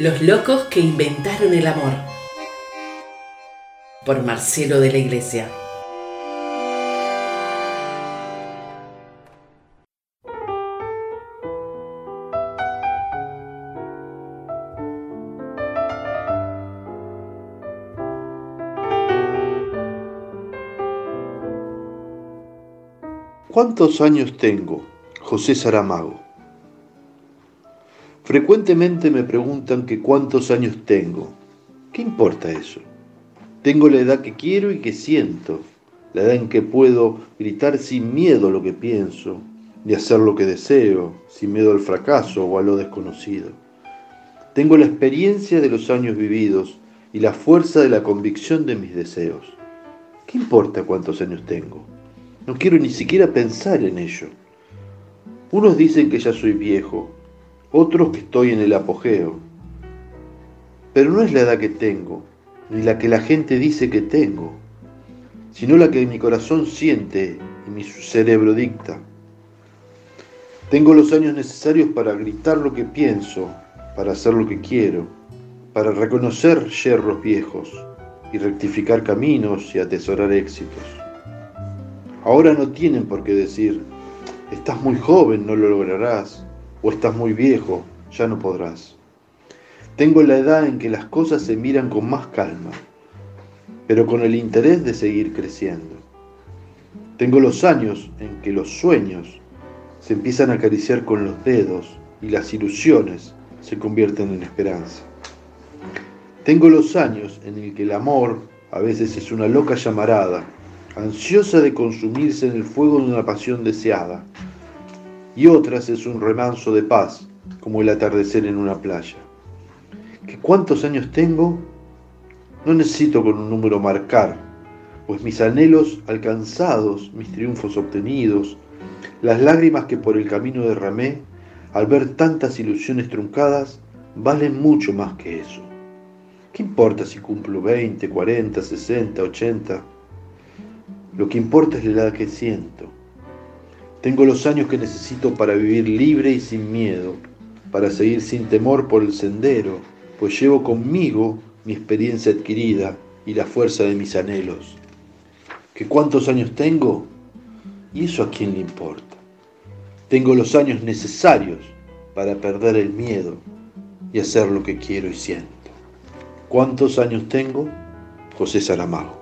Los locos que inventaron el amor. Por Marcelo de la Iglesia. ¿Cuántos años tengo? José Saramago. Frecuentemente me preguntan que cuántos años tengo. ¿Qué importa eso? Tengo la edad que quiero y que siento, la edad en que puedo gritar sin miedo lo que pienso y hacer lo que deseo, sin miedo al fracaso o a lo desconocido. Tengo la experiencia de los años vividos y la fuerza de la convicción de mis deseos. ¿Qué importa cuántos años tengo? No quiero ni siquiera pensar en ello. Unos dicen que ya soy viejo, otros que estoy en el apogeo. Pero no es la edad que tengo, ni la que la gente dice que tengo, sino la que mi corazón siente y mi cerebro dicta. Tengo los años necesarios para gritar lo que pienso, para hacer lo que quiero, para reconocer yerros viejos y rectificar caminos y atesorar éxitos. Ahora no tienen por qué decir, estás muy joven, no lo lograrás, o estás muy viejo, ya no podrás. Tengo la edad en que las cosas se miran con más calma, pero con el interés de seguir creciendo. Tengo los años en que los sueños se empiezan a acariciar con los dedos y las ilusiones se convierten en esperanza. Tengo los años en el que el amor a veces es una loca llamarada ansiosa de consumirse en el fuego de una pasión deseada, y otras es un remanso de paz, como el atardecer en una playa. ¿Que cuántos años tengo? No necesito con un número marcar, pues mis anhelos alcanzados, mis triunfos obtenidos, las lágrimas que por el camino derramé, al ver tantas ilusiones truncadas, valen mucho más que eso. ¿Qué importa si cumplo 20, 40, 60, 80? Lo que importa es la edad que siento. Tengo los años que necesito para vivir libre y sin miedo, para seguir sin temor por el sendero, pues llevo conmigo mi experiencia adquirida y la fuerza de mis anhelos. ¿Que cuántos años tengo? ¿Y eso a quién le importa? Tengo los años necesarios para perder el miedo y hacer lo que quiero y siento. ¿Cuántos años tengo? José Saramago.